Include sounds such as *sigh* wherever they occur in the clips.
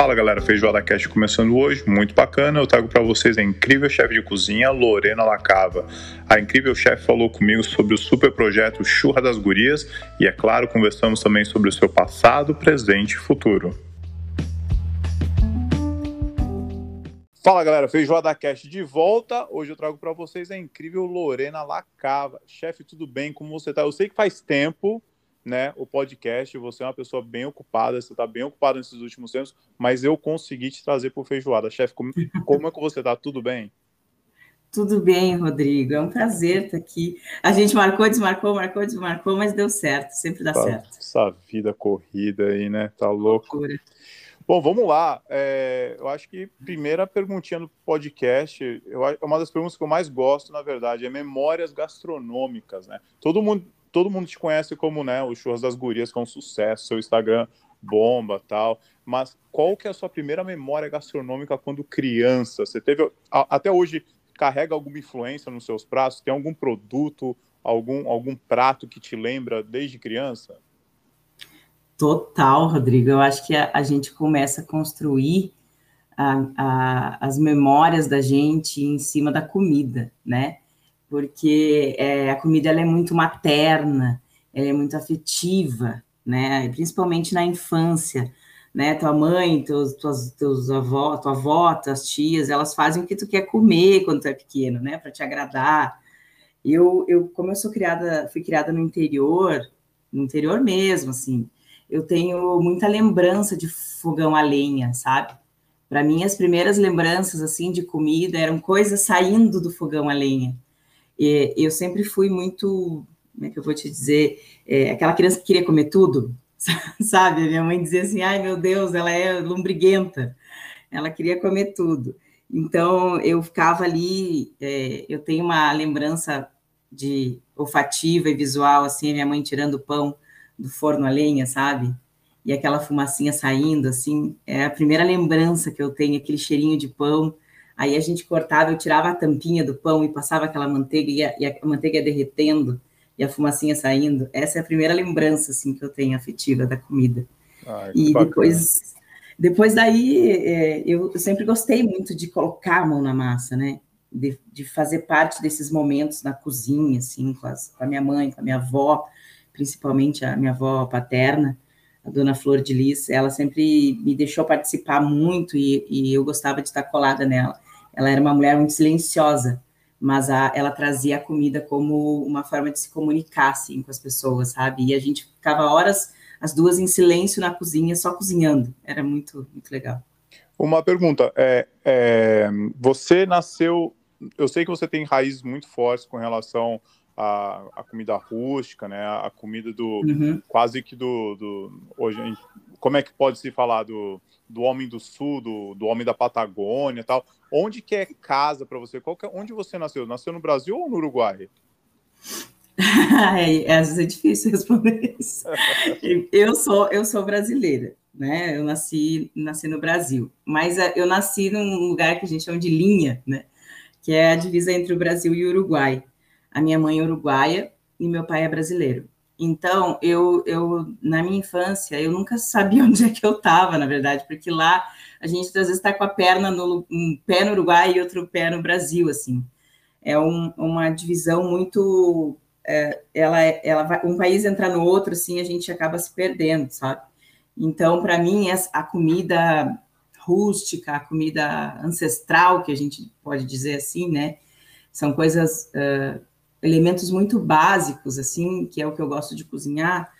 Fala galera, Feijoada Cast começando hoje, muito bacana. Eu trago para vocês a incrível chefe de cozinha, Lorena Lacava. A incrível chefe falou comigo sobre o super projeto Churra das Gurias e, é claro, conversamos também sobre o seu passado, presente e futuro. Fala galera, Feijoada Cast de volta. Hoje eu trago para vocês a incrível Lorena Lacava. Chefe, tudo bem? Como você tá? Eu sei que faz tempo né, o podcast. Você é uma pessoa bem ocupada, você está bem ocupado nesses últimos tempos, mas eu consegui te trazer por feijoada. Chefe, como, *laughs* como é que você está? Tudo bem? Tudo bem, Rodrigo. É um prazer estar aqui. A gente marcou, desmarcou, marcou, desmarcou, mas deu certo. Sempre dá tá, certo. Essa vida corrida aí, né? Tá louco. Loucura. Bom, vamos lá. É, eu acho que primeira perguntinha no podcast, eu, uma das perguntas que eu mais gosto, na verdade, é memórias gastronômicas, né? Todo mundo todo mundo te conhece como, né, o Churras das Gurias, que é um sucesso, seu Instagram bomba tal. Mas qual que é a sua primeira memória gastronômica quando criança? Você teve, até hoje, carrega alguma influência nos seus pratos? Tem algum produto, algum, algum prato que te lembra desde criança? Total, Rodrigo. Eu acho que a, a gente começa a construir a, a, as memórias da gente em cima da comida, né? Porque é, a comida ela é muito materna, ela é muito afetiva, né? Principalmente na infância, né? Tua mãe, teus, tuas, teus avó, tua avó, tuas tias, elas fazem o que tu quer comer quando tu é pequeno, né? Para te agradar. Eu, eu, como eu sou criada, fui criada no interior, no interior mesmo, assim, eu tenho muita lembrança de fogão a lenha, sabe? Para mim, as primeiras lembranças, assim, de comida eram coisas saindo do fogão a lenha e eu sempre fui muito, como é que eu vou te dizer, é, aquela criança que queria comer tudo, *laughs* sabe? Minha mãe dizia assim, ai meu Deus, ela é lombriguenta, ela queria comer tudo. Então eu ficava ali, é, eu tenho uma lembrança de olfativa e visual, assim, minha mãe tirando o pão do forno a lenha, sabe? E aquela fumacinha saindo, assim, é a primeira lembrança que eu tenho, aquele cheirinho de pão, Aí a gente cortava, eu tirava a tampinha do pão e passava aquela manteiga e a, e a manteiga ia derretendo e a fumacinha saindo. Essa é a primeira lembrança assim que eu tenho afetiva da comida. Ai, e depois, depois daí é, eu sempre gostei muito de colocar a mão na massa, né? De, de fazer parte desses momentos na cozinha, assim, com, as, com a minha mãe, com a minha avó, principalmente a minha avó paterna a dona Flor de Lis, ela sempre me deixou participar muito e, e eu gostava de estar colada nela. Ela era uma mulher muito silenciosa, mas a, ela trazia a comida como uma forma de se comunicar assim, com as pessoas, sabe? E a gente ficava horas, as duas em silêncio na cozinha, só cozinhando. Era muito, muito legal. Uma pergunta: é, é, você nasceu. Eu sei que você tem raízes muito fortes com relação à, à comida rústica, né? A comida do uhum. quase que do, do hoje. Como é que pode se falar do do homem do sul, do, do homem da Patagônia tal. Onde que é casa para você? Qual é, onde você nasceu? Nasceu no Brasil ou no Uruguai? é, às vezes é difícil *laughs* responder isso. eu sou eu sou brasileira, né? Eu nasci nasci no Brasil, mas eh, eu nasci num lugar que a gente chama de linha, né? Que é a divisa entre o Brasil e o Uruguai. A minha mãe é uruguaia e meu pai é brasileiro. Então, eu, eu, na minha infância, eu nunca *laughs* sabia onde é que eu estava, na verdade, porque lá a gente às vezes está com a perna no um pé no Uruguai e outro pé no Brasil, assim. É um, uma divisão muito. É, ela, ela vai, um país entra no outro, assim, a gente acaba se perdendo, sabe? Então, para mim, a comida rústica, a comida ancestral, que a gente pode dizer assim, né? São coisas uh, elementos muito básicos, assim, que é o que eu gosto de cozinhar,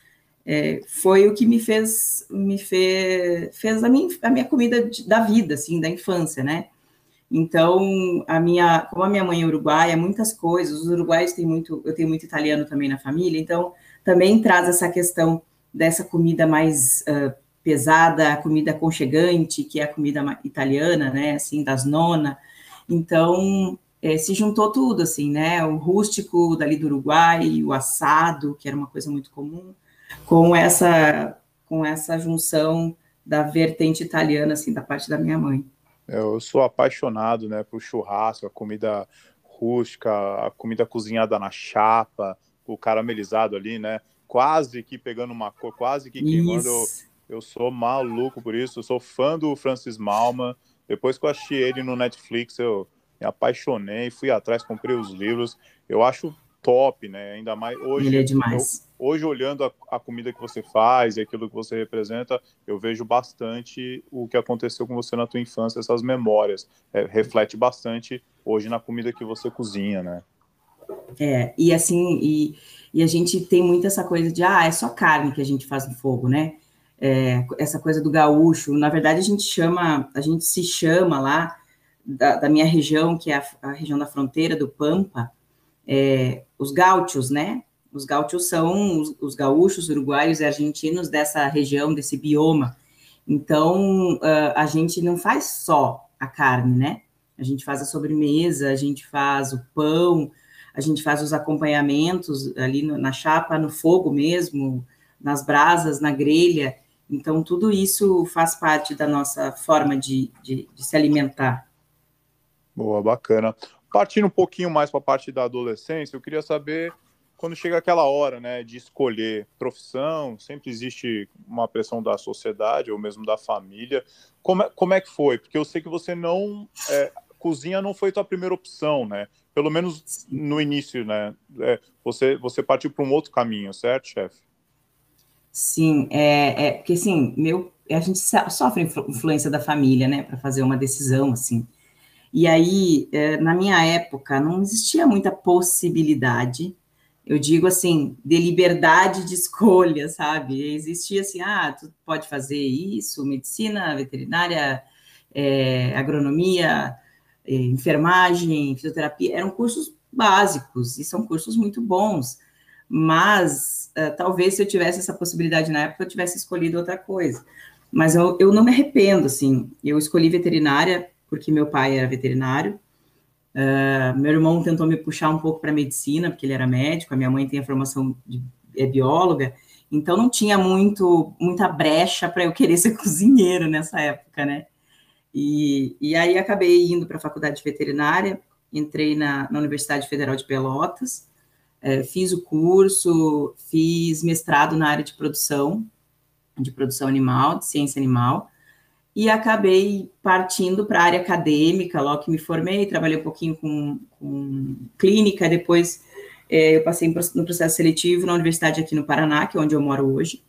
é, foi o que me fez me fez, fez a, minha, a minha comida de, da vida, assim, da infância, né? Então, a minha, como a minha mãe é uruguaia, muitas coisas, os uruguaios têm muito, eu tenho muito italiano também na família, então também traz essa questão dessa comida mais uh, pesada, a comida aconchegante, que é a comida italiana, né, assim, das nona. Então, é, se juntou tudo, assim, né? O rústico dali do Uruguai, o assado, que era uma coisa muito comum, com essa, com essa junção da vertente italiana, assim, da parte da minha mãe. Eu sou apaixonado, né, por churrasco, a comida rústica, a comida cozinhada na chapa, o caramelizado ali, né? Quase que pegando uma cor, quase que queimando. Eu, Eu sou maluco por isso, eu sou fã do Francis Malman. Depois que eu achei ele no Netflix, eu me apaixonei, fui atrás, comprei os livros. Eu acho top, né? Ainda mais hoje. É demais. Eu, hoje, olhando a, a, comida que você faz e aquilo que você representa, eu vejo bastante o que aconteceu com você na tua infância, essas memórias. É, reflete bastante hoje na comida que você cozinha, né? É, e assim, e, e a gente tem muito essa coisa de, ah, é só carne que a gente faz no fogo, né? É, essa coisa do gaúcho. Na verdade, a gente chama, a gente se chama lá da, da minha região, que é a, a, região da fronteira do Pampa, é, os gaúchos, né? Os gaúchos são os, os, gaúchos, uruguaios e argentinos dessa região, desse bioma. Então, uh, a gente não faz só a carne, né? A gente faz a sobremesa, a gente faz o pão, a gente faz os acompanhamentos ali no, na chapa, no fogo mesmo, nas brasas, na grelha. Então, tudo isso faz parte da nossa forma de, de, de se alimentar. Boa, bacana. Partindo um pouquinho mais para a parte da adolescência, eu queria saber quando chega aquela hora, né, de escolher profissão, sempre existe uma pressão da sociedade ou mesmo da família. Como é, como é que foi? Porque eu sei que você não é, cozinha não foi tua primeira opção, né? Pelo menos no início, né? É, você você partiu para um outro caminho, certo, chefe? Sim, é, é porque assim, meu, a gente sofre influência da família, né, para fazer uma decisão assim. E aí, é, na minha época, não existia muita possibilidade, eu digo assim, de liberdade de *laughs* escolha, sabe? Existia assim, ah, tu pode fazer isso, medicina, veterinária, é, agronomia, é, enfermagem, fisioterapia, eram cursos básicos e são cursos muito bons, mas talvez se eu tivesse essa possibilidade na época, eu tivesse escolhido outra coisa. Mas eu, eu não me arrependo, assim, eu escolhi veterinária porque meu pai era veterinário, uh, meu irmão tentou me puxar um pouco para medicina, porque ele era médico, a minha mãe tem a formação de é bióloga, então não tinha muito muita brecha para eu querer *laughs* ser cozinheiro nessa época, né? E, e aí acabei indo para a faculdade de veterinária, entrei na, na Universidade Federal de Pelotas, é, fiz o curso, fiz mestrado na área de produção, de produção animal, de ciência animal, e acabei partindo para a área acadêmica, logo que me formei, trabalhei um pouquinho com, com clínica, depois é, eu passei no processo seletivo na universidade aqui no Paraná, que é onde eu moro hoje.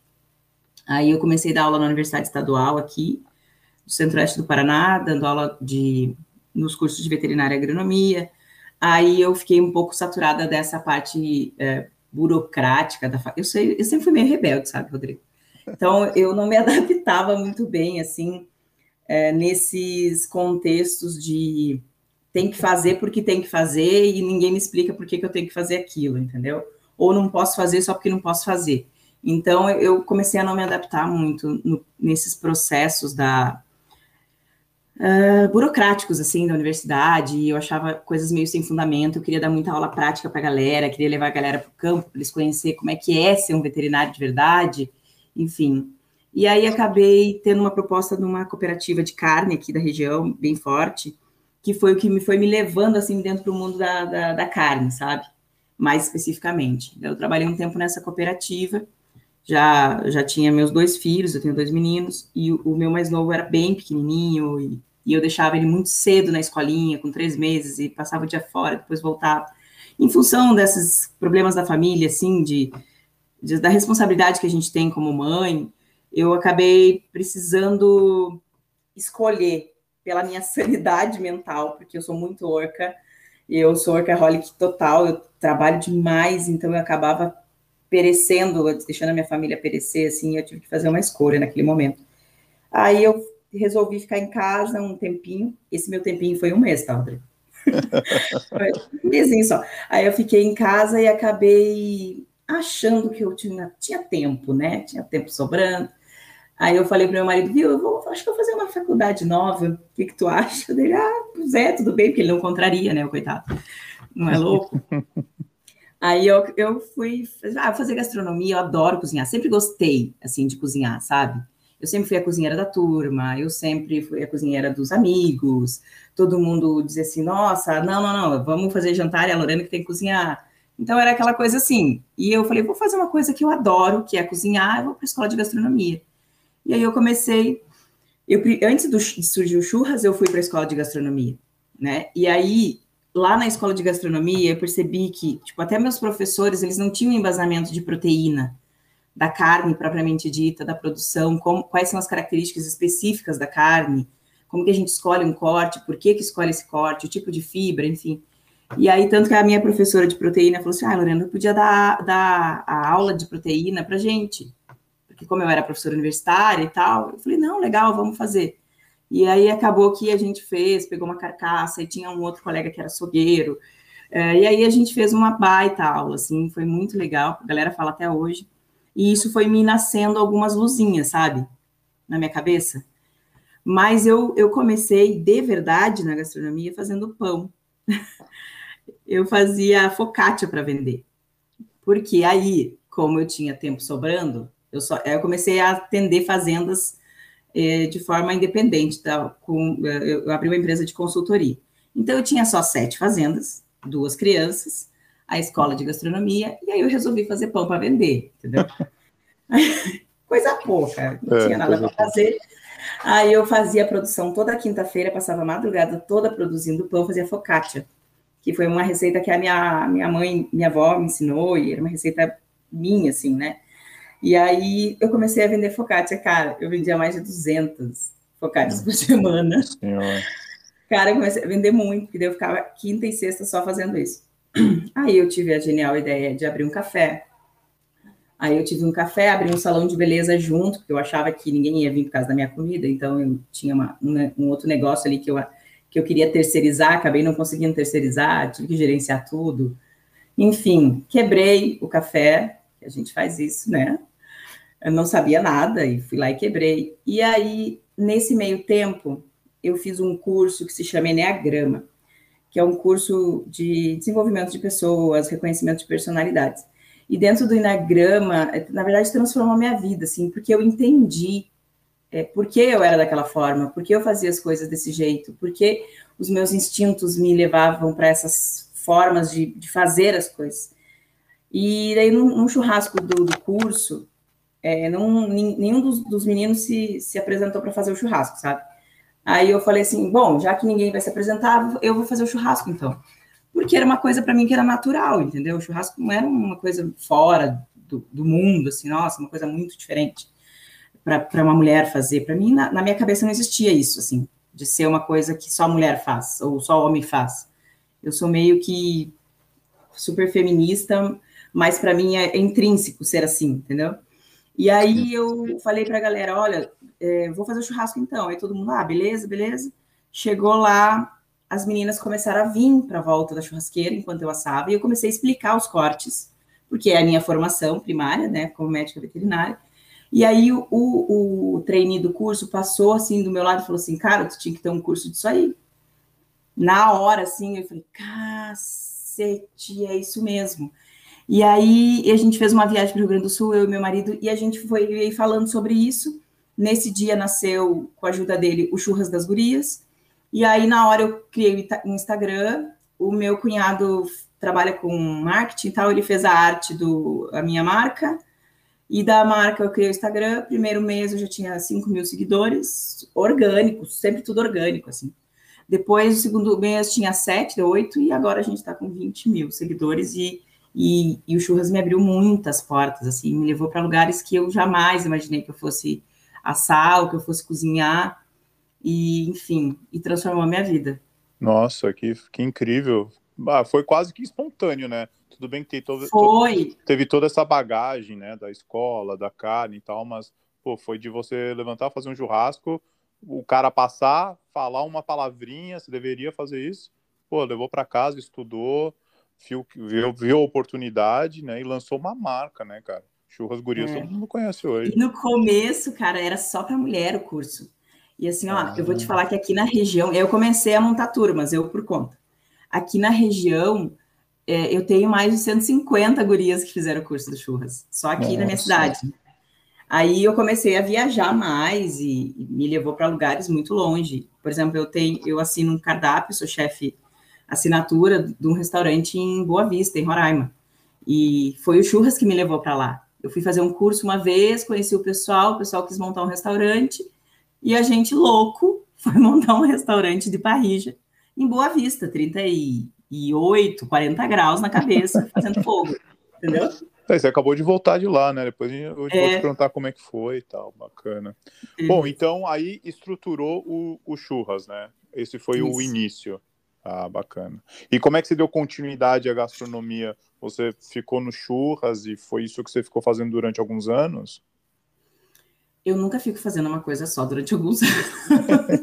Aí eu comecei a dar aula na Universidade Estadual aqui, do Centro-Oeste do Paraná, dando aula de, nos cursos de veterinária e agronomia. Aí eu fiquei um pouco saturada dessa parte é, burocrática da eu, eu sempre fui meio rebelde, sabe, Rodrigo? Então eu não me *laughs* adaptava muito bem assim é, nesses contextos de tem que fazer porque tem que fazer e ninguém me explica por que, eu tenho que fazer aquilo, entendeu? Ou não posso fazer só porque não posso fazer. Então eu comecei a não me adaptar muito no, nesses processos da uh, burocráticos assim da universidade. E eu achava coisas meio sem fundamento. Eu queria dar muita aula prática para a galera, queria levar a galera para o campo para eles conhecer como é que é ser um veterinário de verdade, enfim. E aí acabei tendo uma proposta de uma cooperativa de carne aqui da região, bem forte, que foi o que me foi me levando assim dentro do mundo da, da, da carne, sabe? Mais especificamente. Eu trabalhei um tempo nessa cooperativa, já já tinha meus dois filhos, eu tenho dois meninos, e o, o meu mais novo era bem pequenininho, e, e, eu deixava ele muito cedo na escolinha, com três meses, e passava o dia fora, depois voltava. Em função desses problemas da família, assim, de, de da responsabilidade que a gente tem como mãe, eu acabei precisando escolher pela minha *laughs* sanidade mental, porque eu sou muito orca, eu sou orcaholic total, eu trabalho demais, então eu acabava perecendo, deixando a minha família perecer, assim, eu tive que fazer uma escolha naquele momento. Aí eu resolvi ficar em casa um tempinho, esse meu tempinho foi um mês, tá, André? *laughs* um mêsinho só. Aí eu fiquei em casa e acabei achando que eu tinha, tinha tempo, né? Tinha tempo sobrando. Aí eu falei para meu marido, viu, eu vou, acho que vou fazer uma faculdade nova, o que, que tu acha? Ele, ah, pois é, tudo bem, porque ele não contraria, né, o coitado, não é louco? *laughs* Aí eu, eu fui ah, fazer gastronomia, eu adoro cozinhar, sempre gostei, assim, de cozinhar, sabe? Eu sempre fui a cozinheira da turma, eu sempre fui a cozinheira dos amigos, todo mundo dizia assim, nossa, não, não, não, vamos fazer jantar, é a Lorena que tem que cozinhar. Então era aquela coisa assim, e eu falei, vou fazer uma coisa que eu adoro, que é cozinhar, eu vou para a escola de gastronomia. E aí eu comecei, eu, antes do, de surgir o churras, eu fui para a escola de gastronomia, né? E aí, lá na escola de gastronomia, eu percebi que, tipo, até meus professores, eles não tinham embasamento de proteína, da carne propriamente dita, da produção, como, quais são as características específicas da carne, como que a gente escolhe um corte, por que que escolhe esse corte, o tipo de fibra, enfim. E aí, tanto que a minha professora de proteína falou assim, ah, Lorena, eu podia dar, dar a aula de proteína pra gente, porque como eu era professora universitária e tal, eu falei, não, legal, vamos fazer. E aí acabou que a gente fez, pegou uma carcaça, e tinha um outro colega que era açougueiro, é, e aí a gente fez uma baita aula, assim, foi muito legal, a galera fala até hoje, e isso foi me nascendo algumas luzinhas, sabe, na minha cabeça. Mas eu, eu comecei de verdade na gastronomia fazendo pão. *laughs* eu fazia focaccia para vender. Porque aí, como eu tinha tempo sobrando, eu, só, eu comecei a atender fazendas eh, de forma independente. Tá? Com, eu abri uma empresa de consultoria. Então, eu tinha só sete fazendas, duas crianças, a escola de gastronomia, e aí eu resolvi fazer pão para vender, entendeu? *laughs* coisa pouca, não é, tinha nada para fazer. Aí eu fazia a produção toda quinta-feira, passava a madrugada toda produzindo pão, fazia focaccia, que foi uma receita que a minha, minha mãe, minha avó me ensinou, e era uma receita minha, assim, né? E aí eu comecei a vender focaccia, cara, eu vendia mais de 200 focaccias por semana. Senhora. Cara, eu comecei a vender muito, porque eu ficava quinta e sexta só fazendo isso. *clears throat* Aí eu tive a genial ideia de abrir um café. Aí eu tive um café, abri um salão de beleza junto, porque eu achava que ninguém ia vir por causa da minha comida, então eu tinha uma, um, um, outro negócio ali que eu, que eu queria terceirizar, acabei não conseguindo terceirizar, tive que gerenciar tudo. Enfim, quebrei o café, que a gente faz isso, né? Eu não sabia nada e fui lá e quebrei. E aí, nesse meio tempo, eu fiz um curso que se chama Enneagrama que é um curso de desenvolvimento de pessoas, reconhecimento de personalidades. E dentro do Enneagrama, é, na verdade, transformou a minha vida, assim, porque eu entendi é, por que eu era daquela forma, por que eu fazia as coisas desse jeito, por que os meus instintos me levavam para essas formas de, de, fazer as coisas. E daí, num, num churrasco do, do curso, é, não, nenhum dos, dos meninos se, se apresentou para fazer o churrasco, sabe? Aí eu falei assim, bom, já que ninguém vai se apresentar, eu vou fazer o churrasco então. Porque era uma coisa para mim que era natural, entendeu? O churrasco não era uma coisa fora do, do mundo, assim, nossa, uma coisa muito diferente para uma mulher fazer. Para mim, na, na, minha cabeça não existia isso, assim, de ser uma coisa que só mulher faz, ou só homem faz. Eu sou meio que super feminista, mas para mim é, intrínseco ser assim, entendeu? E aí eu falei para a galera, olha, é, vou fazer o churrasco então. Aí todo mundo, ah, beleza, beleza. Chegou lá, as meninas começaram a vir para a volta da churrasqueira enquanto eu assava, e eu comecei a explicar os cortes, porque é a minha formação primária, né, como médica veterinária. E aí o, o, o trainee do curso passou assim do meu lado e falou assim, cara, tu tinha que ter um curso disso aí. Na hora, assim, eu falei, cacete, é isso mesmo. E aí a gente fez uma viagem para o Rio Grande do Sul, eu e meu marido, e a gente foi falando sobre isso. Nesse dia nasceu, com a ajuda dele, o Churras das Gurias. E aí, na hora, eu criei o Instagram. O meu cunhado trabalha com marketing e tal, ele fez a arte da minha marca. E da marca eu criei o Instagram. Primeiro mês eu já tinha 5 mil seguidores, orgânicos, sempre tudo orgânico, assim. Depois, o segundo mês tinha 7, 8, e agora a gente está com 20 mil seguidores. E e, e o Churras me abriu muitas portas, assim, me levou para lugares que eu jamais imaginei que eu fosse assar, ou que eu fosse cozinhar, e enfim, e transformou a minha vida. Nossa, que, que incrível. Ah, foi quase que espontâneo, né? Tudo bem que teve, todo, foi. teve toda essa bagagem, né, da escola, da carne e tal, mas, pô, foi de você levantar, fazer um churrasco, o cara passar, falar uma palavrinha, você deveria fazer isso, pô, levou para casa, estudou, viu, viu, viu a oportunidade, né? E lançou uma marca, né, cara? Churras Gurias, é. todo mundo conhece hoje. E no começo, cara, era só para mulher o curso. E assim, ó, ah. eu vou te falar que aqui na região, eu comecei a montar turmas, eu por conta. Aqui na região, é, eu tenho mais de 150 gurias que fizeram o curso do Churras, só aqui Nossa. na minha cidade. Aí eu comecei a viajar mais e, e me levou para lugares muito longe. Por exemplo, eu tenho, eu assino um cardápio, sou chefe assinatura de um restaurante em Boa Vista, em Roraima. E foi o Churras que me levou para lá. Eu fui fazer um curso uma vez, conheci o pessoal, o pessoal quis montar um restaurante, e a gente louco *laughs* foi montar um restaurante de parrija em Boa Vista, 38, 40 graus na cabeça, *laughs* fazendo fogo, entendeu? É, você acabou de voltar de lá, né? Depois eu vou é. te perguntar como é que foi e tal, bacana. Bom, então aí estruturou o, o churras, né? Esse foi Isso. o início. Ah, bacana. E como é que você deu continuidade à gastronomia? Você ficou no churras e foi isso que você ficou fazendo durante alguns anos? eu nunca fico fazendo uma coisa só durante alguns anos. *laughs*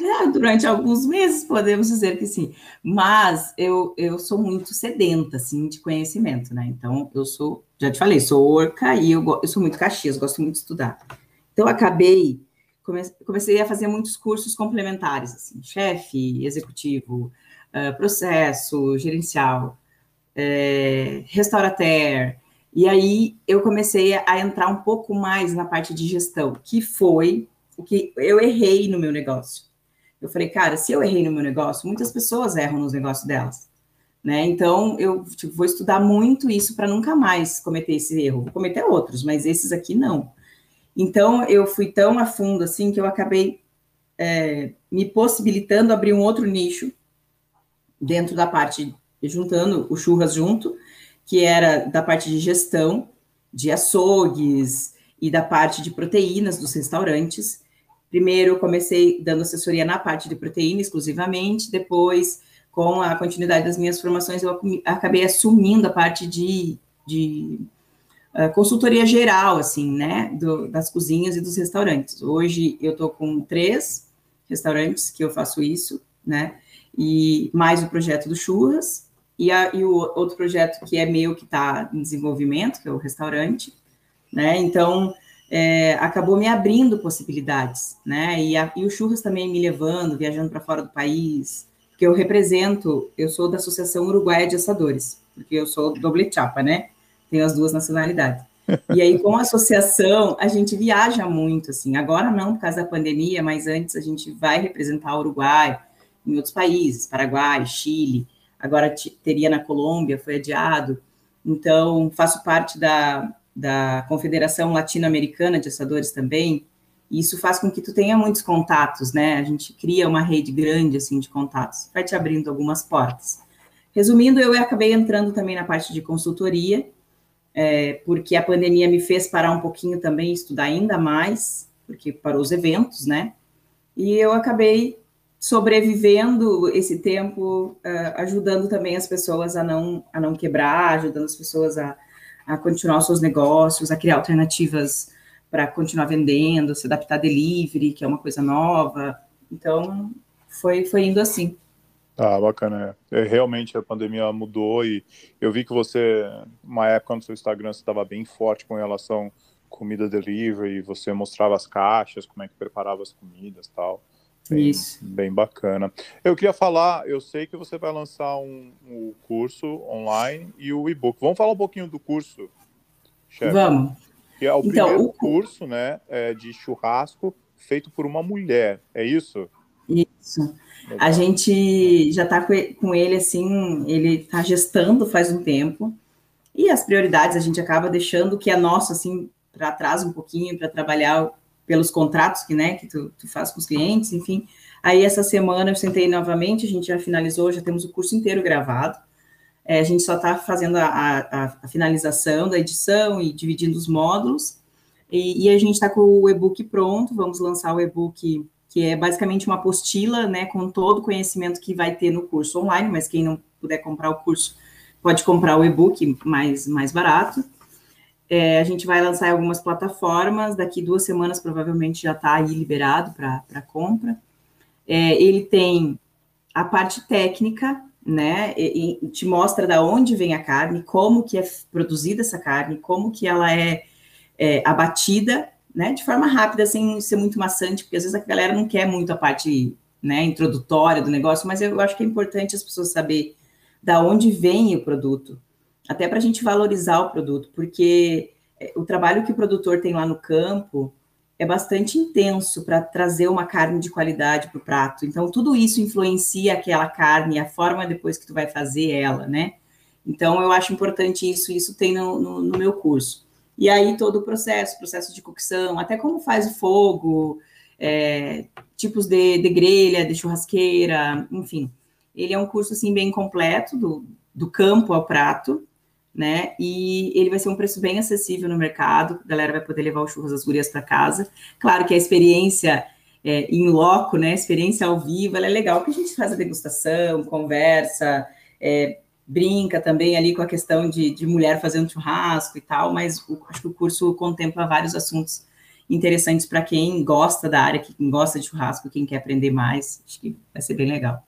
É, durante alguns meses, podemos dizer que sim. Mas eu, eu sou muito sedenta, assim, de conhecimento, né? Então, eu sou, já te falei, sou orca e eu, eu sou muito caxias, gosto muito de estudar. Então, acabei, comecei a fazer muitos cursos complementares, assim, chefe, executivo, uh, processo, gerencial, é, restaurateur, e aí eu comecei a entrar um pouco mais na parte de gestão, que foi o que eu errei no meu negócio. Eu falei, cara, se eu errei no meu negócio, muitas pessoas erram nos negócios delas. Né? Então, eu tipo, vou estudar muito isso para nunca mais cometer esse erro. Vou cometer outros, mas esses aqui não. Então, eu fui tão a fundo assim que eu acabei é, me possibilitando abrir um outro nicho dentro da parte, juntando o churras junto, que era da parte de gestão, de açougues e da parte de proteínas dos restaurantes. Primeiro, eu comecei dando assessoria na parte de proteína exclusivamente, depois, com a continuidade das minhas formações, eu acabei assumindo a parte de, de consultoria geral, assim, né, do, das cozinhas e dos restaurantes. Hoje, eu estou com três restaurantes que eu faço isso, né, e mais o projeto do Churras, e, a, e o outro projeto que é meu, que está em desenvolvimento, que é o restaurante, né? Então, é, acabou me abrindo possibilidades, né? E, a, e o Churras também me levando, viajando para fora do país, porque eu represento, eu sou da Associação Uruguaia de Assadores, porque eu sou doble chapa, né? Tenho as duas nacionalidades. E aí, com a associação, a gente viaja muito, assim. Agora não, por causa da pandemia, mas antes a gente vai representar o Uruguai em outros países, Paraguai, Chile agora teria na Colômbia, foi adiado. Então, faço parte da, da Confederação Latino-Americana de Assadores também, e isso faz com que tu tenha muitos contatos, né? A gente cria uma rede grande, assim, de contatos, vai te abrindo algumas portas. Resumindo, eu acabei entrando também na parte de consultoria, é, porque a pandemia me fez parar um pouquinho também, estudar ainda mais, porque parou os eventos, né? E eu acabei sobrevivendo esse tempo, uh, ajudando também as pessoas a não, a não quebrar, ajudando as pessoas a, a continuar os seus negócios, a criar alternativas para continuar vendendo, se adaptar a delivery, que é uma coisa nova. Então, foi, foi indo assim. Ah, bacana. É. é, realmente a pandemia mudou e eu vi que você, uma época no seu Instagram, você estava bem forte com relação comida delivery, você mostrava as caixas, como é que preparava as comidas tal. Bem, Isso. Bem bacana. Eu queria falar, eu sei que você vai lançar um, um curso online e o e-book. Vamos falar um pouquinho do curso, chefe? Vamos. Que é o então, primeiro o... curso né, é, de churrasco feito por uma mulher, é isso? Isso. Legal. A gente já está com ele assim, ele está gestando faz um tempo, e as prioridades a gente acaba deixando que é nosso assim para trás um pouquinho para trabalhar pelos contratos que, né, que tu, tu faz com os clientes, enfim. Aí essa semana eu sentei novamente, a gente já finalizou, já temos o curso inteiro gravado. É, a gente só está fazendo a, a, a, finalização da edição e dividindo os módulos. E, e a gente está com o e-book pronto, vamos lançar o e-book, que é basicamente uma apostila, né, com todo o conhecimento que vai ter no curso online, mas quem não puder comprar o curso pode comprar o e-book mais, mais barato. É, a gente vai lançar em algumas plataformas, daqui duas semanas provavelmente já está aí liberado para compra. É, ele tem a parte técnica, né? E, e te mostra da onde vem a carne, como que é produzida essa carne, como que ela é, é, abatida, né? De forma rápida, sem ser muito maçante, porque às vezes a galera não quer muito a parte né, introdutória do negócio, mas eu acho que é importante as pessoas saber da onde vem o produto, até para a gente valorizar o produto, porque é, o trabalho que o produtor tem lá no campo é bastante intenso para trazer uma carne de qualidade para o prato. Então, tudo isso influencia aquela carne, a forma depois que tu vai fazer ela, né? Então, eu acho importante isso, isso tem no, no, no meu curso. E aí todo o processo, processo de cocção, até como faz o fogo, é, tipos de, de grelha, de churrasqueira, enfim. Ele é um curso assim bem completo, do, do campo ao prato, né? E ele vai ser um preço bem acessível no mercado, a galera vai poder levar o churras das gurias para casa. Claro que a experiência é, em loco, né? Experiência ao vivo, ela é legal, porque a gente faz a degustação, conversa, é, brinca também ali com a questão de, de mulher fazendo churrasco e tal, mas o, acho que o curso contempla vários assuntos interessantes para quem gosta da área, quem gosta de churrasco, quem quer aprender mais. Acho que vai ser bem legal.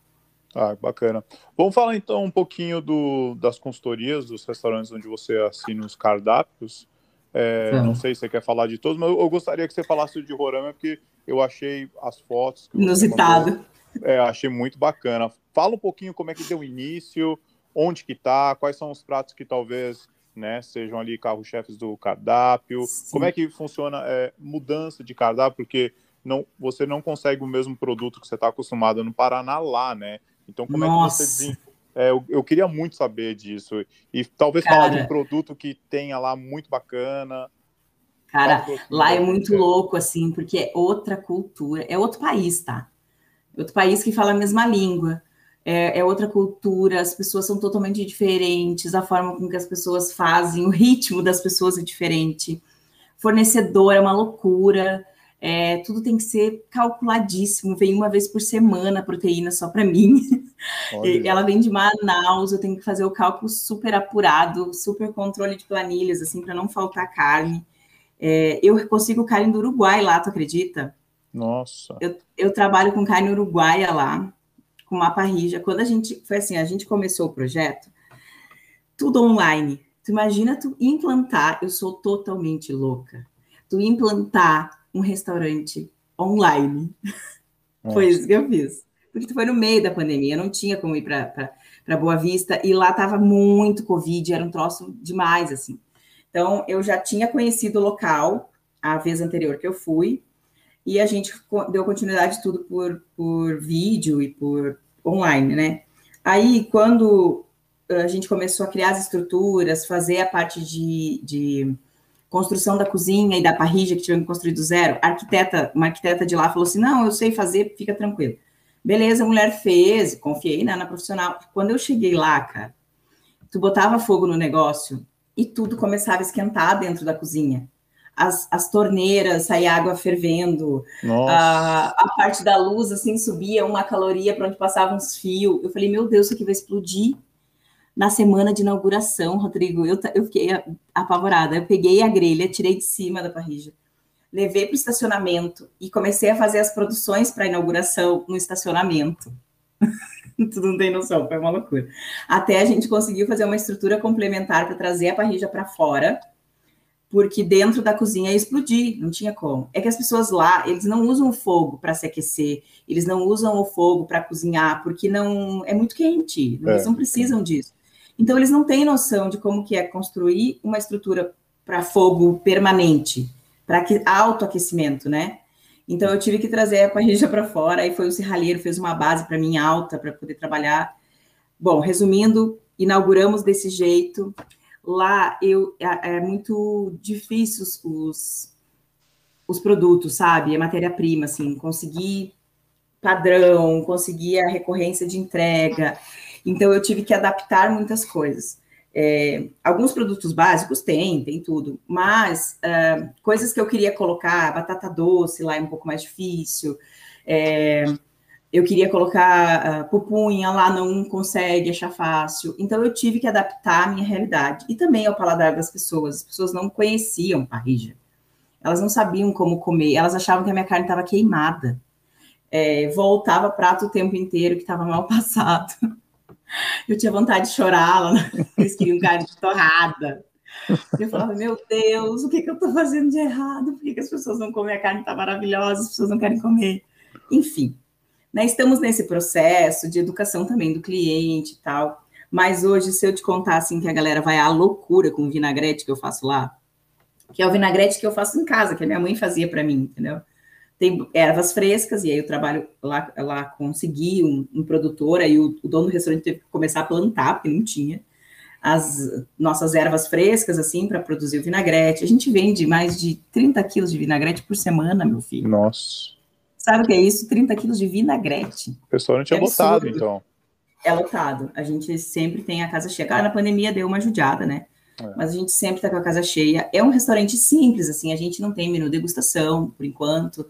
Ah, bacana. Vamos falar então um pouquinho do, das consultorias, dos restaurantes onde você assina os cardápios. É, não sei se você quer falar de todos, mas eu, gostaria que você falasse de Roraima, porque eu achei as fotos. Inusitado. Mandou, é, achei muito bacana. Fala um pouquinho como é que deu início, onde que tá, quais são os pratos que talvez né, sejam ali carro-chefes do cardápio. Sim. Como é que funciona é, mudança de cardápio? Porque não, você não consegue o mesmo produto que você está acostumado no Paraná lá, né? Então, como Nossa. é que você é, eu, eu, queria muito saber disso. E talvez Cara, falar de um produto que tenha lá muito bacana. Cara, lá é muito é. louco, assim, porque é outra cultura, é outro país, tá? Outro país que fala a mesma língua. É, é, outra cultura, as pessoas são totalmente diferentes, a forma com que as pessoas fazem, o ritmo das pessoas é diferente. Fornecedor é uma loucura. É, tudo tem que ser calculadíssimo. Vem uma vez por semana a proteína só para mim. *laughs* Ela vem de Manaus, eu tenho que fazer o cálculo super apurado, super controle de planilhas, assim, para não faltar carne. É, eu consigo carne do Uruguai lá, tu acredita? Nossa. Eu, eu trabalho com carne uruguaia lá, com uma parrija. Quando a gente foi assim, a gente começou o projeto, tudo online. Tu imagina tu implantar, eu sou totalmente louca. Tu implantar um restaurante online. Nossa. *laughs* Foi isso que eu fiz. Porque foi no meio da pandemia, não tinha como ir para Boa Vista, e lá estava muito Covid, era um troço demais, assim. Então, eu já tinha conhecido o local a vez anterior que eu fui, e a gente deu continuidade tudo por, por vídeo e por online, né? Aí, quando a gente começou a criar as estruturas, fazer a parte de, de construção da cozinha e da parrilla que tivemos que construir do zero, a arquiteta, uma arquiteta de lá falou assim: não, eu sei fazer, fica tranquilo. Beleza, a mulher fez, confiei né, na profissional. Quando eu cheguei lá, cara, tu botava fogo no negócio e tudo começava a esquentar dentro da cozinha. As, as torneiras, saía água fervendo, a, a, parte da luz, assim, subia uma caloria para onde passavam uns fios. Eu falei, meu Deus, isso aqui vai explodir na semana de inauguração, Rodrigo, eu, eu fiquei apavorada. Eu peguei a grelha, tirei de cima da parrilla, levei para o estacionamento e comecei a fazer as produções para a inauguração no estacionamento. *laughs* tu não tem noção, foi uma loucura. Até a gente conseguiu fazer uma estrutura complementar para trazer a parrilla para fora, porque dentro da cozinha ia explodir, não tinha como. É que as pessoas lá, eles não usam o fogo para se aquecer, eles não usam o fogo para cozinhar, porque não é muito quente, é. eles não precisam disso. Então, eles não têm noção de como que é construir uma estrutura para fogo permanente, para autoaquecimento, né? Então, eu tive que trazer a parrilla para fora, aí foi o serralheiro, fez uma base para mim alta, para poder trabalhar. Bom, resumindo, inauguramos desse jeito. Lá, eu, é, é muito difícil os, os produtos, sabe? A matéria-prima, assim, conseguir padrão, conseguir a recorrência de entrega. Então, eu tive que adaptar muitas coisas. É, alguns produtos básicos tem, tem tudo, mas uh, coisas que eu queria colocar, batata doce lá é um pouco mais difícil. É, eu queria colocar uh, pupunha lá, não consegue achar fácil. Então, eu tive que adaptar a minha realidade e também ao paladar das pessoas. As pessoas não conheciam parrija. Elas não sabiam como comer, elas achavam que a minha carne estava queimada. É, voltava prato o tempo inteiro que estava mal *laughs* passado. Eu tinha vontade de chorar lá, *laughs* eles queriam carne de torrada. Eu falava, meu Deus, o que, que eu estou fazendo de errado? Por que, que as pessoas não comem a carne está maravilhosa, as pessoas não querem comer? Enfim, né, estamos nesse processo de educação também do cliente e tal. Mas hoje, se eu te contar assim que a galera vai à loucura com o vinagrete que eu faço lá, que é o vinagrete que eu faço em casa, que a minha mãe fazia para mim, entendeu? tem ervas frescas, e aí eu trabalho lá, lá consegui um, um produtor, aí o, o, dono do restaurante teve que começar a plantar, porque não tinha. as nossas ervas frescas, assim, para produzir o vinagrete. A gente vende mais de 30 quilos de vinagrete por semana, meu filho. Nossa. Sabe o que é isso? 30 quilos de vinagrete. O pessoal não tinha é lotado, então. É lotado. A gente sempre tem a casa cheia. Claro, na pandemia deu uma judiada, né? É. Mas a gente sempre está com a casa cheia. É um restaurante simples, assim, a gente não tem menu degustação, por enquanto.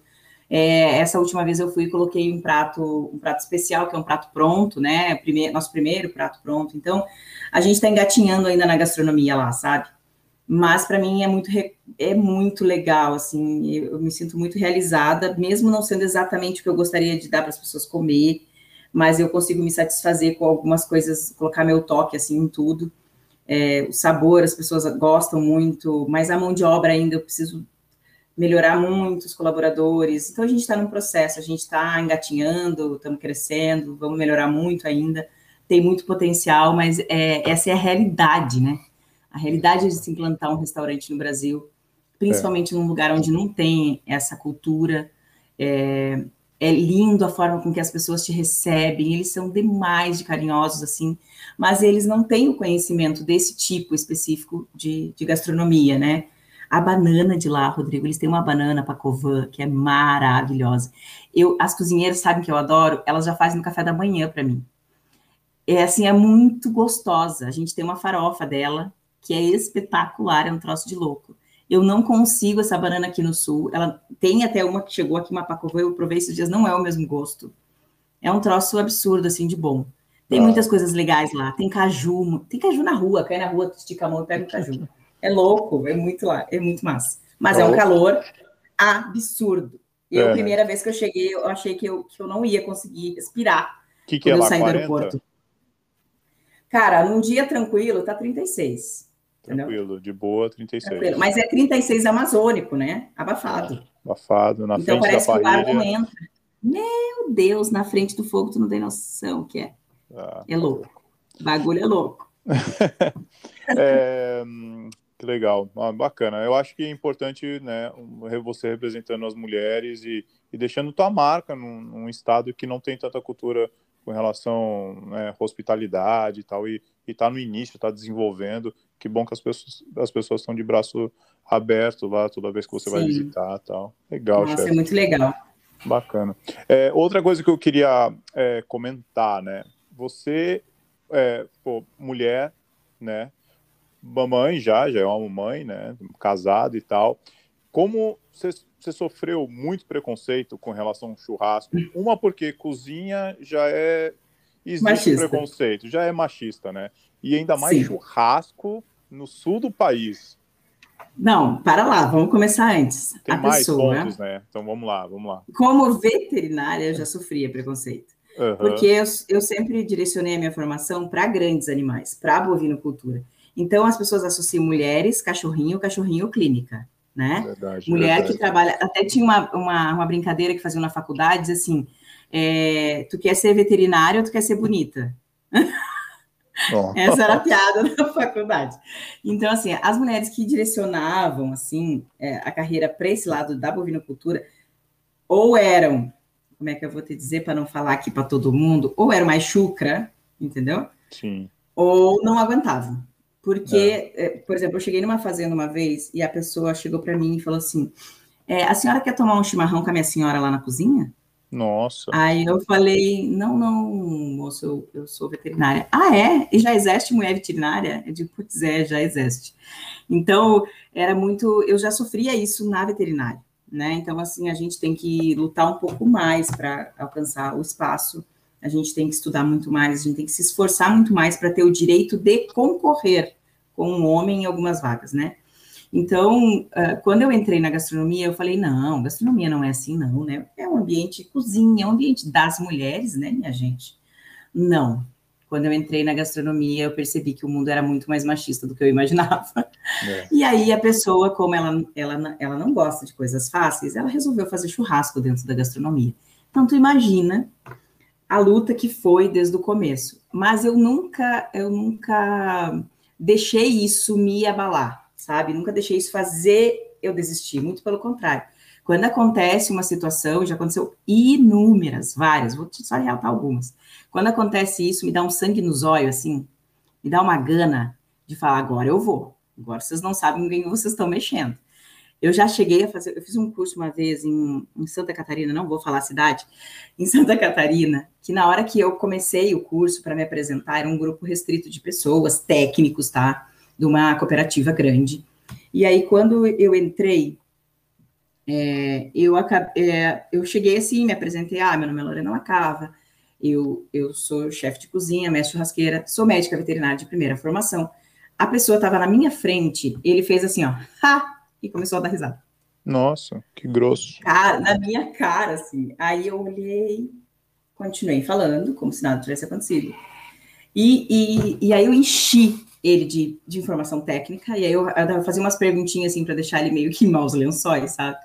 É, essa última vez eu fui e coloquei um prato, um prato especial, que é um prato pronto, né? Primeiro, nosso primeiro prato pronto. Então, a gente está engatinhando ainda na gastronomia lá, sabe? Mas para mim é muito é muito legal assim eu me sinto muito realizada mesmo não sendo exatamente o que eu gostaria de dar para as pessoas comer mas eu consigo me satisfazer com algumas coisas colocar meu toque assim em tudo. É, o sabor as pessoas gostam muito mas a mão de obra ainda eu preciso melhorar muito os colaboradores. Então a gente está num processo a gente está engatinhando estamos crescendo vamos melhorar muito ainda. Tem muito potencial mas é, essa é a realidade né a realidade de se implantar um restaurante no Brasil, principalmente é. num lugar onde não tem essa cultura. É, é, lindo a forma com que as pessoas te recebem, eles são demais de carinhosos, assim, mas eles não têm o conhecimento desse tipo específico de, de gastronomia, né? A banana de lá, Rodrigo, eles têm uma banana pacovan que é maravilhosa. Eu, as cozinheiras sabem que eu adoro, elas já fazem no café da manhã para mim. É assim, é muito gostosa. A gente tem uma farofa dela, que é espetacular, é um troço de louco. Eu não consigo essa banana aqui no sul. Ela tem até uma que chegou aqui, uma pacovã, eu provei esses dias, não é o mesmo gosto. É um troço absurdo, assim, de bom. Tem ah. muitas coisas legais lá. Tem caju, tem caju na rua, cai na rua, estica a mão e pega o caju. É louco, é muito lá, é muito massa. Mas é um calor absurdo. Eu, é. primeira vez que eu cheguei, eu achei que eu, que eu não ia conseguir respirar que que quando é eu saí 40? do aeroporto. Cara, num dia tranquilo, tá 36. Tranquilo, de boa, 36. Tranquilo. Mas é 36 amazônico, né? Abafado. Abafado, na então, frente parece da parrilha. que o ar entra. Meu Deus, na frente do fogo tu não tem noção que é. Ah, é louco. O bagulho é louco. *laughs* é, que legal, ah, bacana. Eu acho que é importante, né, você representando as mulheres e, e deixando tua marca num, num, estado que não tem tanta cultura com relação né, hospitalidade e tal, e está no início, está desenvolvendo que bom que as pessoas as pessoas estão de braço aberto lá toda vez que você Sim. vai visitar tal. Legal, Nossa, chefe. é muito legal. Bacana. É, outra coisa que eu queria é, comentar, né? Você, é, pô, mulher, né? Mamãe já, já é uma mãe, né? Casada e tal. Como você, você sofreu muito preconceito com relação ao churrasco? Uma porque cozinha já é existe machista. preconceito, já é machista, né? e ainda mais Sim. churrasco no sul do país. Não, para lá, vamos começar antes. Tem a mais pessoa, pontos, né? Então vamos lá, vamos lá. Como veterinária, eu já sofria preconceito. Uhum. Porque eu, eu sempre direcionei a minha formação para grandes animais, para bovinocultura. Então as pessoas associam mulheres, cachorrinho, cachorrinho clínica, né? Verdade, Mulher verdade. que trabalha. Até tinha uma, uma, uma, brincadeira que faziam na faculdade, diz assim: é, tu quer ser veterinária ou tu quer ser bonita? *laughs* Essa era a piada da faculdade. Então, assim, as mulheres que direcionavam, assim, é, a carreira para esse lado da bovinocultura, ou eram, como é que eu vou te dizer para não falar aqui para todo mundo, ou eram mais chucra, entendeu? Sim. Ou não aguentavam. Porque, é. por exemplo, eu cheguei numa fazenda uma vez e a pessoa chegou para mim e falou assim: é, a senhora quer tomar um chimarrão com a minha senhora lá na cozinha? Nossa. Aí eu falei, não, não, moço, eu, eu sou veterinária. Ah, é? E já existe mulher veterinária? Eu digo, putz, é, já existe. Então, era muito, eu já sofria isso na veterinária, né? Então, assim, a gente tem que lutar um pouco mais para alcançar o espaço, a gente tem que estudar muito mais, a gente tem que se esforçar muito mais para ter o direito de concorrer com um homem em algumas vagas, né? Então, uh, quando eu entrei na gastronomia, eu falei, não, gastronomia não é assim, não, né? É um ambiente cozinha, é um ambiente das mulheres, né, minha gente? Não. Quando eu entrei na gastronomia, eu percebi que o mundo era muito mais machista do que eu imaginava. É. E aí a pessoa, como ela, ela, ela não gosta de coisas fáceis, ela resolveu fazer churrasco dentro da gastronomia. Então, tu imagina a luta que foi desde o começo. Mas eu nunca, eu nunca deixei isso me abalar sabe? Nunca deixei isso fazer eu desistir, muito pelo contrário. Quando acontece uma situação, já aconteceu inúmeras, várias, vou só relatar algumas. Quando acontece isso, me dá um sangue nos olhos, assim, me dá uma gana de falar, agora eu vou, agora vocês não sabem quem vocês estão mexendo. Eu já cheguei a fazer, eu fiz um curso uma vez em, em, Santa Catarina, não vou falar a cidade, *laughs* em Santa Catarina, que na hora que eu comecei o curso para me apresentar, era um grupo restrito de pessoas, técnicos, tá? De uma cooperativa grande. E aí, quando eu entrei, é, eu, é, eu cheguei assim, me apresentei, ah, meu nome é Lorena Lacava, eu, eu sou chefe de cozinha, mestre churrasqueira, sou médica veterinária de primeira formação. A pessoa estava na minha frente, ele fez assim, ó, ha! e começou a dar risada. Nossa, que grosso. Cara, na minha cara, assim. Aí eu olhei, continuei falando, como se nada tivesse acontecido. E, e, e aí eu enchi ele de, de informação técnica, e aí eu, eu fazia umas perguntinhas assim para deixar ele meio que maus lençóis, sabe?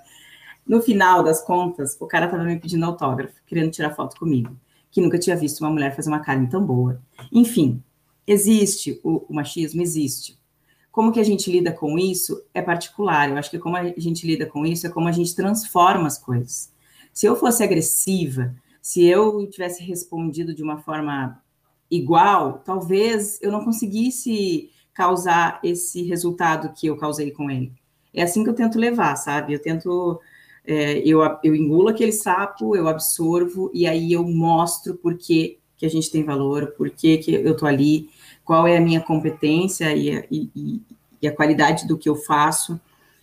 No final das contas, o cara tava me pedindo autógrafo, querendo tirar foto comigo, que nunca tinha visto uma mulher fazer uma carne tão boa. Enfim, existe o, o machismo, existe. Como que a gente lida com isso é particular. Eu acho que como a gente lida com isso é como a gente transforma as coisas. Se eu fosse agressiva, se eu tivesse respondido de uma forma igual, talvez eu não conseguisse causar esse resultado que eu causei com ele. É assim que eu tento levar, sabe? Eu tento, é, eu, eu engulo aquele sapo, eu absorvo e aí eu mostro por que, que a gente tem valor, por que, que eu tô ali, qual é a minha competência e, e, e a qualidade do que eu faço.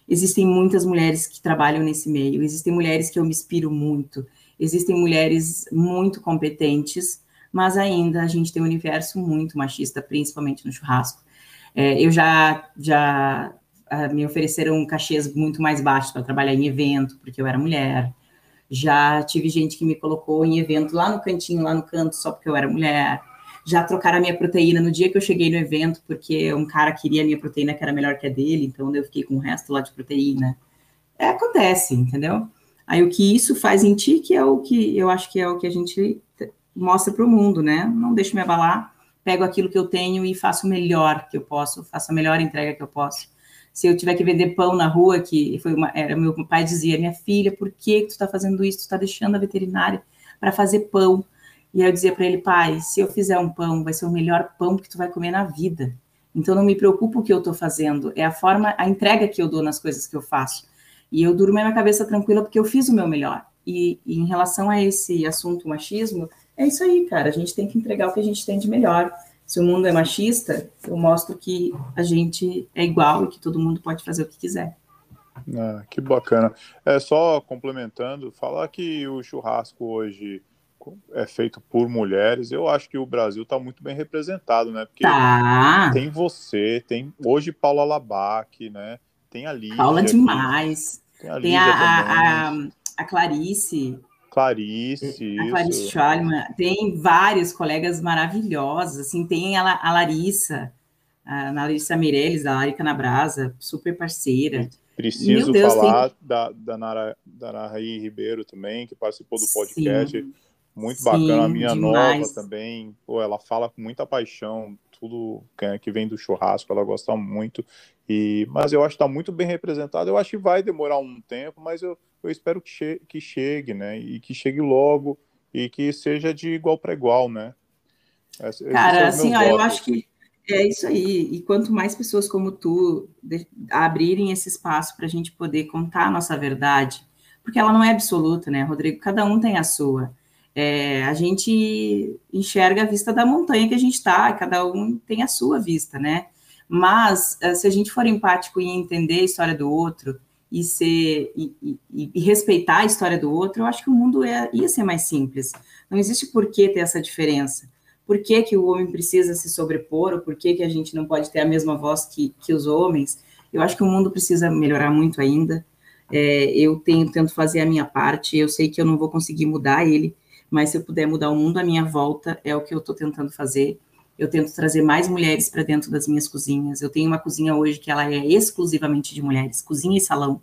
Existem muitas mulheres que trabalham nesse meio, existem mulheres que eu me inspiro muito, existem mulheres muito competentes, mas ainda a gente tem um universo muito machista, principalmente no churrasco. É, eu já, já uh, me ofereceram cachês muito mais baixos para trabalhar em evento, porque eu era mulher. Já tive gente que me colocou em evento lá no cantinho, lá no canto, só porque eu era mulher já trocaram a minha proteína no dia que eu cheguei no evento, porque um cara queria a minha proteína que era melhor que a dele, então eu fiquei com o resto lá de proteína. É, acontece, entendeu? Aí o que isso faz em ti, que é o que eu acho que é o que a gente mostra para o mundo, né? Não deixo me abalar, pego aquilo que eu tenho e faço o melhor que eu posso, faço a melhor entrega que eu posso. Se eu tiver que vender pão na rua, que foi uma, era meu pai dizia, minha filha, por que, tu está fazendo isso? Tu está deixando a veterinária para fazer pão? E aí eu dizia para ele, pai, se eu fizer um pão, vai ser o melhor pão que tu vai comer na vida. Então não me preocupa o que eu estou fazendo, é a forma, a entrega que eu dou nas coisas que eu faço. E eu durmo minha cabeça tranquila porque eu fiz o meu melhor. E, e, em relação a esse assunto machismo, é isso aí, cara. A gente tem que entregar o que a gente tem de melhor. Se o mundo é machista, eu mostro que a gente é igual e que todo mundo pode fazer o que quiser. Ah, que bacana. É só complementando, falar que o churrasco hoje é feito por mulheres, eu acho que o Brasil está muito bem representado, né? Porque tá. tem você, tem hoje Paula Labac, né? Tem a Lígia. Paula demais. Tem a, tem a, a, a, Clarice. Clarice, a Clarice Schwalman. Tem vários colegas maravilhosos, assim, tem a, a Larissa, a Larissa Meirelles, da Larica na Brasa, super parceira. Preciso Deus, falar tem... da, da, Nara, da Naraí Ribeiro também, que participou do podcast. Sim muito Sim, bacana. A minha demais. nova também, pô, ela fala com muita paixão tudo que vem do churrasco, ela gosta muito. E, mas eu acho que está muito bem representado. Eu acho que vai demorar um tempo, mas eu, eu espero que, che que chegue, né? E que chegue logo e que seja de igual para igual, né? Esse, Cara, assim, ó, eu acho que é isso aí. E quanto mais pessoas como tu abrirem esse espaço para a gente poder contar a nossa verdade, porque ela não é absoluta, né, Rodrigo? Cada um tem a sua. É, a gente enxerga a vista da montanha que a gente está, cada um tem a sua vista, né? Mas eh, se a gente for empático e entender a história do outro e ser e, e, e respeitar a história do outro, eu acho que o mundo ia, ia ser mais simples. Não existe por que ter essa diferença. Por que, que o homem precisa se sobrepor, ou por que, que a gente não pode ter a mesma voz que, que os homens? Eu acho que o mundo precisa melhorar muito ainda. É, eu tenho tento fazer a minha parte, eu sei que eu não vou conseguir mudar ele, mas se eu puder mudar o mundo à minha volta, é o que eu estou tentando fazer. Eu tento trazer mais mulheres para dentro das minhas cozinhas. Eu tenho uma cozinha hoje que ela é exclusivamente de mulheres, cozinha e salão.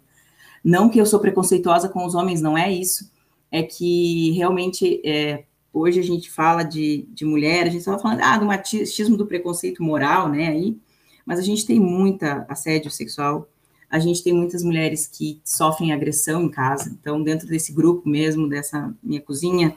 Não que eu sou preconceituosa com os homens, não é isso. É que realmente é, hoje a gente fala de, de mulher, a gente estava falando ah, do machismo, do preconceito moral, né? Aí, mas a gente tem muita assédio sexual, a gente tem muitas mulheres que sofrem agressão em casa. Então, dentro desse grupo mesmo, dessa minha cozinha,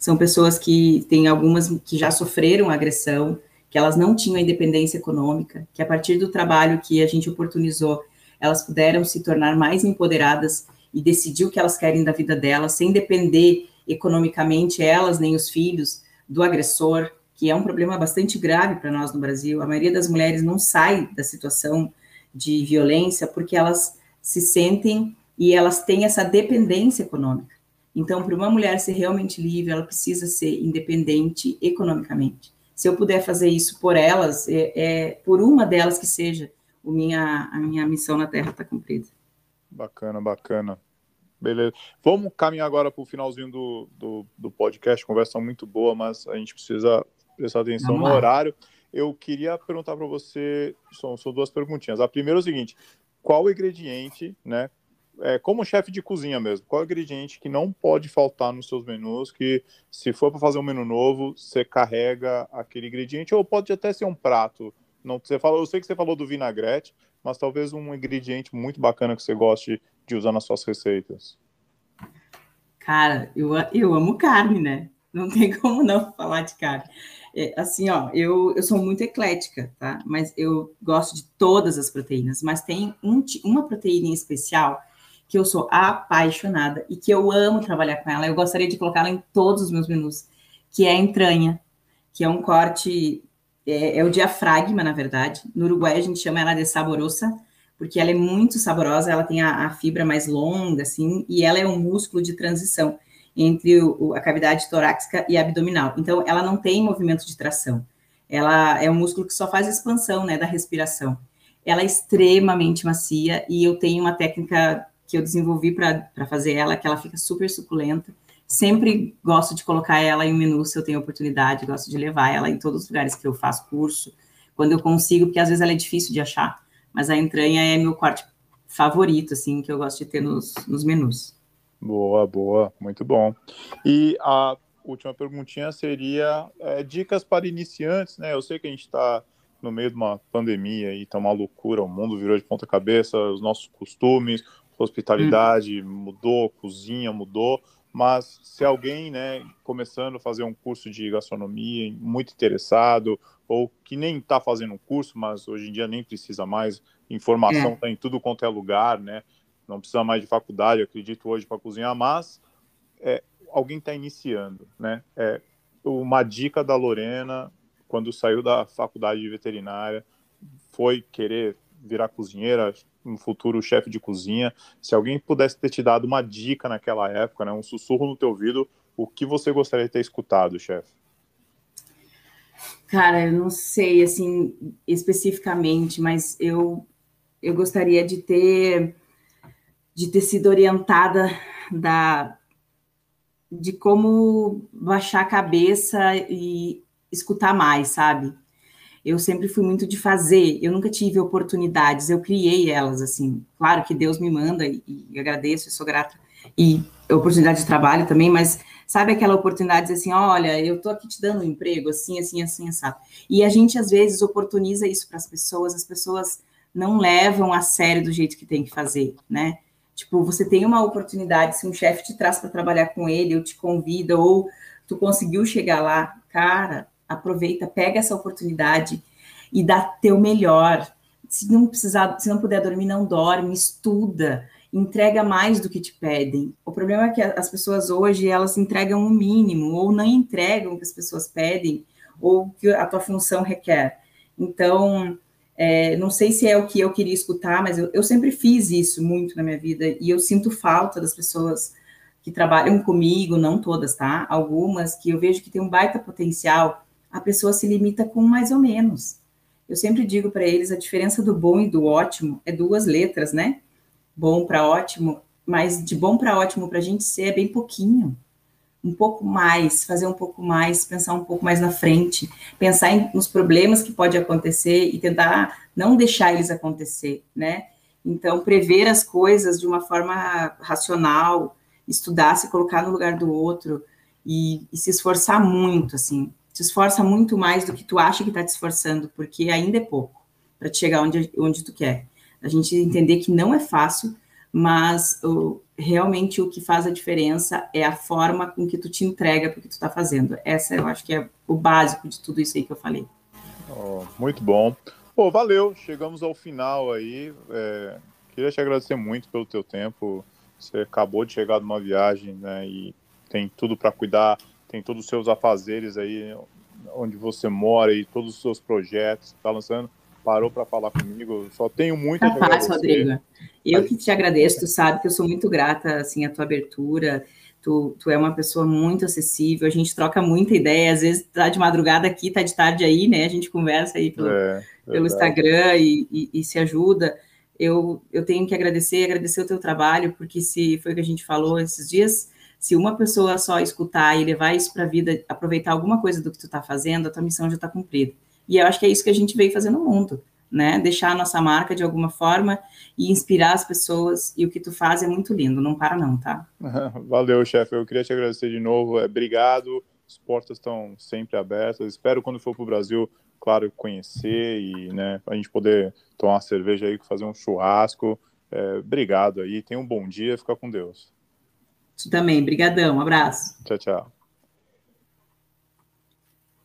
são pessoas que têm algumas que já sofreram agressão que elas não tinham independência econômica, que a partir do trabalho que a gente oportunizou, elas puderam se tornar mais empoderadas e decidir o que elas querem da vida delas, sem depender economicamente elas nem os filhos do agressor, que é um problema bastante grave para nós no Brasil. A maioria das mulheres não sai da situação de violência porque elas se sentem e elas têm essa dependência econômica. Então, para uma mulher ser realmente livre, ela precisa ser independente economicamente. Se eu puder fazer isso por elas, é, é por uma delas que seja, o minha, a minha missão na Terra está cumprida. Bacana, bacana. Beleza. Vamos caminhar agora para o finalzinho do, do, do, podcast. Conversa muito boa, mas a gente precisa prestar atenção no horário. Eu queria perguntar para você, são, são duas perguntinhas. A primeira é o seguinte: qual ingrediente, né? É, como chefe de cozinha mesmo, qual ingrediente que não pode faltar nos seus menus? Que se for para fazer um menu novo, você carrega aquele ingrediente, ou pode até ser um prato. Não, você falou, eu sei que você falou do vinagrete, mas talvez um ingrediente muito bacana que você goste de usar nas suas receitas? Cara, eu, eu amo carne, né? Não tem *laughs* como não falar de carne. É, assim, ó, eu, eu sou muito eclética, tá? Mas eu gosto de todas as proteínas, mas tem um, uma proteína em especial que eu sou apaixonada e que eu amo trabalhar com ela. Eu gostaria de colocá-la em todos os meus menus, que é a entranha, que é um corte, é, é o diafragma, na verdade. No Uruguai a gente chama ela de saborosa, porque ela é muito saborosa, ela tem a, a fibra mais longa, assim, e ela é um músculo de transição entre o, a cavidade torácica e abdominal. Então, ela não tem movimento de tração. Ela é um músculo que só faz expansão, né, da respiração. Ela é extremamente macia e eu tenho uma técnica que eu desenvolvi para fazer ela, que ela fica super suculenta. Sempre gosto de colocar ela em menu se eu tenho oportunidade, gosto de levar ela em todos os lugares que eu faço curso, quando eu consigo, porque às vezes ela é difícil de achar mas a entranha é meu corte favorito, assim, que eu gosto de ter nos, nos menus. Boa, boa, muito bom. E a última perguntinha seria é, dicas para iniciantes, né? Eu sei que a gente está no meio de uma pandemia e está uma loucura, o mundo virou de ponta cabeça, os nossos costumes, hospitalidade hum. mudou, cozinha mudou, mas se alguém, né, começando a fazer um curso de gastronomia, muito interessado, ou que nem está fazendo um curso, mas hoje em dia nem precisa mais, informação está é. em tudo quanto é lugar, né? Não precisa mais de faculdade, acredito hoje para cozinhar, mas é, alguém está iniciando, né? É, uma dica da Lorena, quando saiu da faculdade de veterinária, foi querer virar cozinheira, no futuro chefe de cozinha. Se alguém pudesse ter te dado uma dica naquela época, né, um sussurro no teu ouvido, o que você gostaria de ter escutado, chefe? Cara, eu não sei, assim, especificamente, mas eu, eu gostaria de ter, de ter sido orientada da, de como baixar a cabeça e escutar mais, sabe? Eu sempre fui muito de fazer, eu nunca tive oportunidades, eu criei elas, assim. Claro que Deus me manda e, e agradeço, e sou grata. E oportunidade de trabalho também, mas Sabe aquela oportunidade de dizer assim, olha, eu estou aqui te dando um emprego, assim, assim, assim, assim. E a gente, às vezes, oportuniza isso para as pessoas, as pessoas não levam a sério do jeito que tem que fazer, né? Tipo, você tem uma oportunidade, se um chefe te traz para trabalhar com ele, ou te convida, ou tu conseguiu chegar lá, cara, aproveita, pega essa oportunidade e dá teu melhor. Se não precisar, se não puder dormir, não dorme, estuda entrega mais do que te pedem. O problema é que as pessoas hoje, elas entregam o mínimo, ou não entregam o que as pessoas pedem, ou que a tua função requer. Então, é, não sei se é o que eu queria escutar, mas eu, eu sempre fiz isso muito na minha vida, e eu sinto falta das pessoas que trabalham comigo, não todas, tá? Algumas que eu vejo que tem um baita potencial, a pessoa se limita com mais ou menos. Eu sempre digo para eles a diferença do bom e do ótimo é duas letras, né? bom para ótimo, mas de bom para ótimo para a gente ser é bem pouquinho. Um pouco mais, fazer um pouco mais, pensar um pouco mais na frente, pensar em, nos problemas que pode acontecer e tentar não deixar eles acontecer, né? Então, prever as coisas de uma forma racional, estudar, se colocar no lugar do outro e, e se esforçar muito, assim. Se esforça muito mais do que tu acha que está te esforçando, porque ainda é pouco para te chegar onde, onde tu quer a gente entender que não é fácil, mas o, realmente o que faz a diferença é a forma com que tu te entrega para o que tu está fazendo. Essa eu acho que é o básico de tudo isso aí que eu falei. Oh, muito bom. Pô, valeu, chegamos ao final aí. É, queria te agradecer muito pelo teu tempo. Você acabou de chegar de uma viagem, né? E tem tudo para cuidar, tem todos os seus afazeres aí, onde você mora e todos os seus projetos, está lançando. Parou para falar comigo, só tenho muito a Capaz, Rodrigo. Eu que te agradeço, tu sabe que eu sou muito grata assim à tua abertura. Tu, tu é uma pessoa muito acessível, a gente troca muita ideia, às vezes tá de madrugada aqui, tá de tarde aí, né? A gente conversa aí pelo, é, pelo Instagram e, e, e, se ajuda. Eu, eu tenho que agradecer, agradecer o teu trabalho, porque se foi o que a gente falou esses dias, se uma pessoa só escutar e levar isso para a vida, aproveitar alguma coisa do que tu está fazendo, a tua missão já está cumprida. E eu acho que é isso que a gente veio fazer no mundo, né? Deixar a nossa marca de alguma forma e inspirar as pessoas. E o que tu faz é muito lindo, não para não, tá? *laughs* Valeu, chefe. Eu queria te agradecer de novo. É, obrigado. As portas estão sempre abertas. Espero quando for para o Brasil, claro, conhecer e, né, a gente poder tomar uma cerveja aí, fazer um churrasco. É, obrigado aí. Tenha um bom dia. Fica com Deus também. Brigadão. Um abraço. Tchau, tchau.